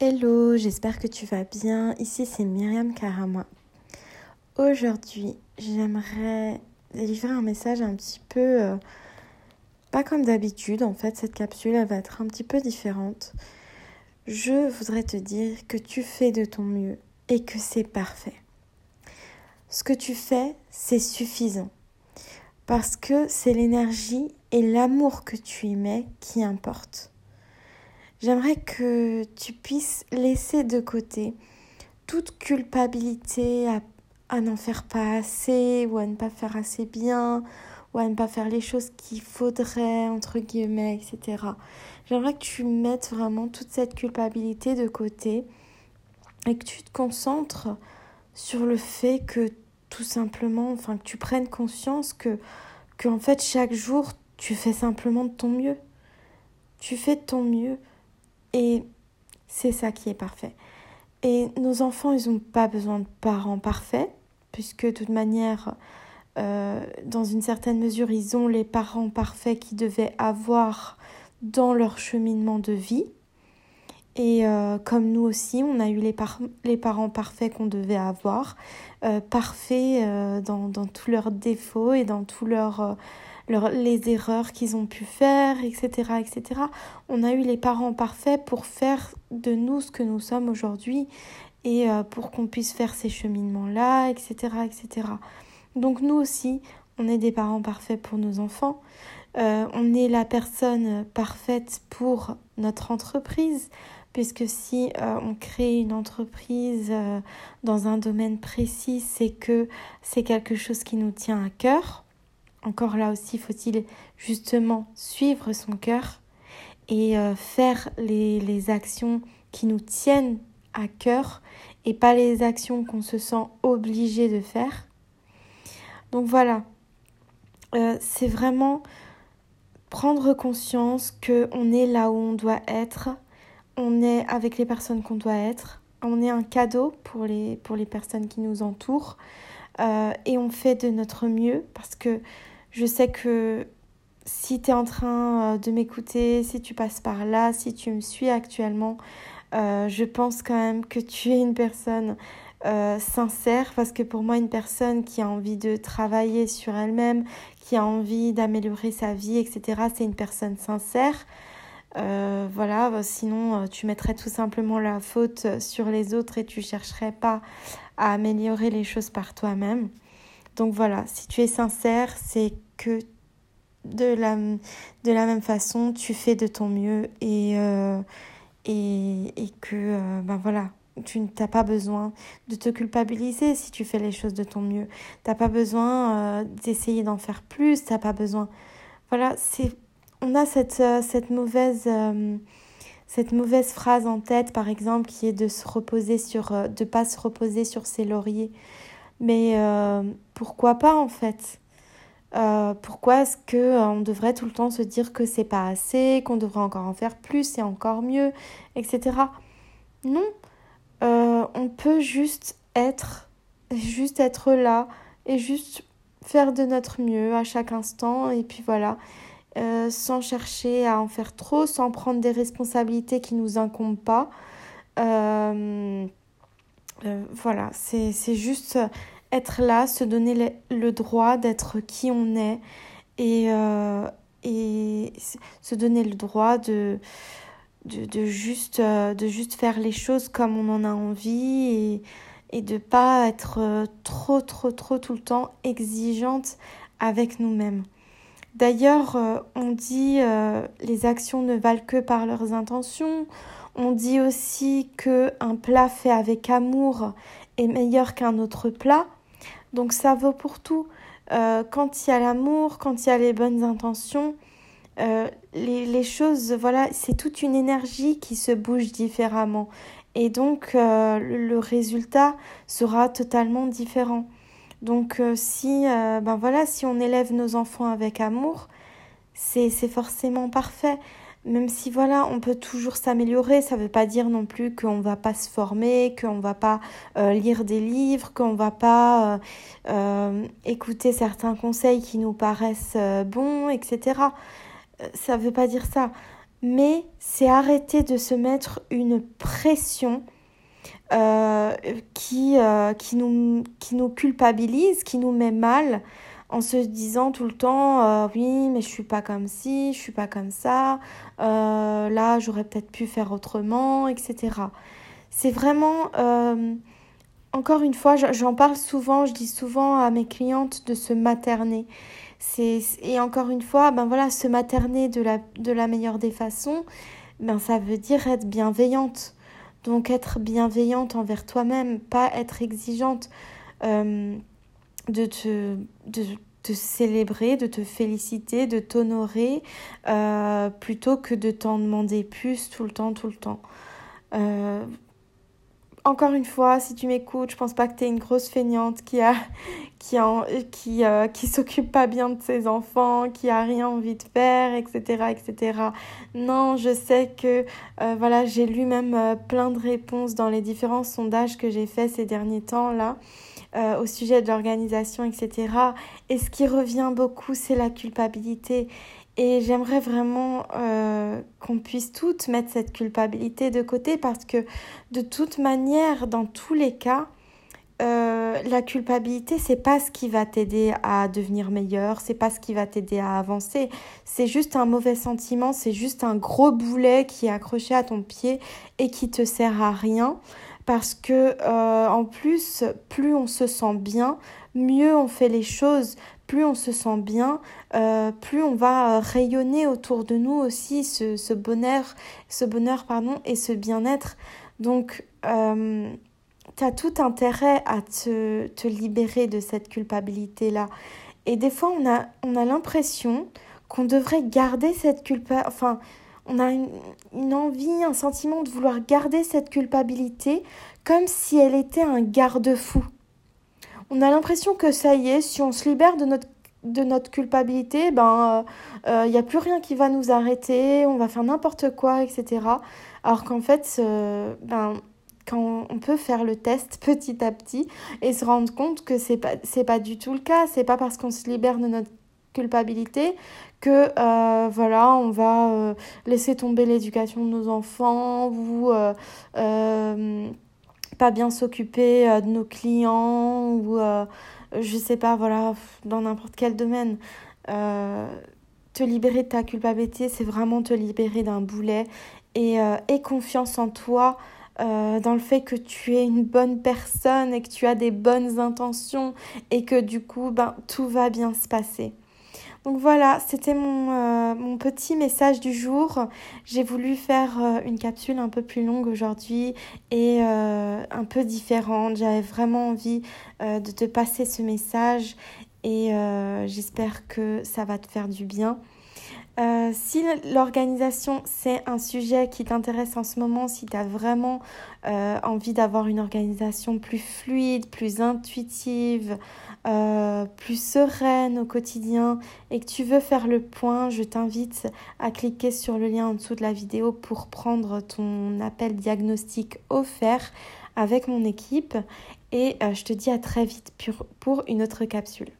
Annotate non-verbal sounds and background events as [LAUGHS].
Hello, j'espère que tu vas bien. Ici c'est Myriam Karama. Aujourd'hui, j'aimerais délivrer un message un petit peu euh, pas comme d'habitude. En fait, cette capsule elle va être un petit peu différente. Je voudrais te dire que tu fais de ton mieux et que c'est parfait. Ce que tu fais, c'est suffisant. Parce que c'est l'énergie et l'amour que tu y mets qui importent. J'aimerais que tu puisses laisser de côté toute culpabilité à, n'en faire pas assez ou à ne pas faire assez bien ou à ne pas faire les choses qu'il faudrait, entre guillemets, etc. J'aimerais que tu mettes vraiment toute cette culpabilité de côté et que tu te concentres sur le fait que tout simplement, enfin que tu prennes conscience que, que en fait chaque jour tu fais simplement de ton mieux. Tu fais de ton mieux et c'est ça qui est parfait. Et nos enfants, ils n'ont pas besoin de parents parfaits, puisque de toute manière, euh, dans une certaine mesure, ils ont les parents parfaits qu'ils devaient avoir dans leur cheminement de vie. Et euh, comme nous aussi, on a eu les, les parents parfaits qu'on devait avoir, euh, parfaits dans, dans tous leurs défauts et dans tous leurs les erreurs qu'ils ont pu faire, etc., etc. On a eu les parents parfaits pour faire de nous ce que nous sommes aujourd'hui et euh, pour qu'on puisse faire ces cheminements-là, etc., etc. Donc nous aussi, on est des parents parfaits pour nos enfants. Euh, on est la personne parfaite pour notre entreprise, puisque si euh, on crée une entreprise dans un domaine précis, c'est que c'est quelque chose qui nous tient à cœur. Encore là aussi, faut-il justement suivre son cœur et euh, faire les, actions qui nous tiennent à cœur et pas les actions qu'on se sent obligé de faire. Donc voilà, euh, c'est vraiment prendre conscience que on est là où on doit être, on est avec les personnes qu'on doit être, on est un cadeau pour les, pour les personnes qui nous entourent euh, et on fait de notre mieux parce que je sais que si tu es en train euh, de m'écouter, si tu passes par là, si tu me suis actuellement, euh, je pense quand même que tu es une personne euh, sincère parce que pour moi une personne qui a envie de travailler sur elle-même, qui a envie d'améliorer sa vie, etc., c'est une personne sincère. voilà, sinon tu mettrais tout simplement la faute sur les autres et tu chercherais pas à améliorer les choses par toi-même. Donc voilà, si tu es sincère, c'est que de la, de la même façon, tu fais de ton mieux et, euh, et, et, que euh, ben voilà, tu n'as pas besoin de te culpabiliser si tu fais les choses de ton mieux. Tu n'as pas besoin euh, d'essayer d'en faire plus, tu pas besoin. Voilà, c'est on a cette, cette mauvaise cette mauvaise phrase en tête par exemple qui est de se reposer sur de pas se reposer sur ses lauriers. Mais pourquoi pas en fait? Euh, pourquoi est-ce que euh, on devrait tout le temps se dire que c'est pas assez, qu'on devrait encore en faire plus et encore mieux, etc. Non, euh, on peut juste être, juste être là et juste faire de notre mieux à chaque instant et puis voilà, sans chercher à en faire trop, sans prendre des responsabilités qui nous incombent pas. Voilà, c'est juste être là, se donner le, droit d'être qui on est et, euh, et se donner le droit de, de, de juste, euh, de juste faire les choses comme on en a envie et, et de pas être euh, trop, trop, trop tout le temps exigeante avec nous-mêmes. D'ailleurs, on dit les actions ne valent que par leurs intentions. On dit aussi que un plat fait avec amour est meilleur qu'un autre plat. Donc ça vaut pour tout. Euh, quand il y a l'amour, quand il y a les bonnes intentions, euh, les, choses, voilà, c'est toute une énergie qui se bouge différemment. Et donc euh, le résultat sera totalement différent. Donc si, ben voilà, si on élève nos enfants avec amour, c'est forcément parfait même si voilà, on peut toujours s'améliorer, ça ne veut pas dire non plus qu'on ne va pas se former, qu'on ne va pas euh, lire des livres, qu'on ne va pas euh, euh, écouter certains conseils qui nous paraissent bons, etc. Ça ne veut pas dire ça. mais c'est arrêter de se mettre une pression qui nous culpabilise, qui nous met mal en se disant tout le temps euh, oui mais je suis pas comme ci, je suis pas comme ça, là j'aurais peut-être pu faire autrement, etc. C'est vraiment encore une fois, j'en parle souvent, je dis souvent à mes clientes de se materner. Et encore une fois, ben voilà, se materner de la, de la meilleure des façons, ben ça veut dire être bienveillante. Donc être bienveillante envers toi-même, pas être exigeante, euh, de, te, célébrer, de te féliciter, de t'honorer, euh, plutôt que de t'en demander plus tout le temps, tout le temps. Euh, encore une fois, si tu m'écoutes, je pense pas que tu es une grosse feignante qui a [LAUGHS] qui qui, euh, qui s'occupe pas bien de ses enfants, qui a rien envie de faire, etc., etc. Non, je sais que voilà, j'ai lu même plein de réponses dans les différents sondages que j'ai faits ces derniers temps là. Au sujet de l'organisation, etc. Et ce qui revient beaucoup, c'est la culpabilité. Et j'aimerais vraiment euh, qu'on puisse toutes mettre cette culpabilité de côté parce que de toute manière, dans tous les cas, euh, la culpabilité, c'est pas ce qui va t'aider à devenir meilleur, c'est pas ce qui va t'aider à avancer. C'est juste un mauvais sentiment, c'est juste un gros boulet qui est accroché à ton pied et qui te sert à rien. Parce que euh, en plus, plus on se sent bien, mieux on fait les choses, plus on se sent bien, euh, plus on va rayonner autour de nous aussi ce, ce bonheur, ce bonheur pardon, et ce bien-être. Donc, euh, tu as tout intérêt à te, te libérer de cette culpabilité-là. Et des fois, on a, on l'impression qu'on devrait garder cette culpabilité. On a une, envie, un sentiment de vouloir garder cette culpabilité comme si elle était un garde-fou on a l'impression que ça y est, si on se libère de notre culpabilité, ben il euh, n'y a plus rien qui va nous arrêter, on va faire n'importe quoi, etc. Alors qu'en fait, ben quand on peut faire le test [LAUGHS] petit à petit et se rendre compte que c'est pas c'est pas du tout le cas, c'est pas parce qu'on se libère de notre culpabilité que euh, voilà on va euh, laisser tomber l'éducation de nos enfants ou pas bien s'occuper euh, de nos clients ou euh, je sais pas, voilà, dans n'importe quel domaine. Euh, te libérer de ta culpabilité, c'est vraiment te libérer d'un boulet et, et, confiance en toi. dans le fait que tu es une bonne personne et que tu as des bonnes intentions et que du coup ben, tout va bien se passer. Donc voilà, c'était mon, euh, mon, petit message du jour. J'ai voulu faire euh, une capsule un peu plus longue aujourd'hui et euh, un peu différente. J'avais vraiment envie de te passer ce message et j'espère que ça va te faire du bien. Si l'organisation c'est un sujet qui t'intéresse en ce moment, si tu as vraiment envie d'avoir une organisation plus fluide, plus intuitive, euh, plus sereine au quotidien et que tu veux faire le point, je t'invite à cliquer sur le lien en dessous de la vidéo pour prendre ton appel diagnostic offert avec mon équipe et je te dis à très vite pour une autre capsule.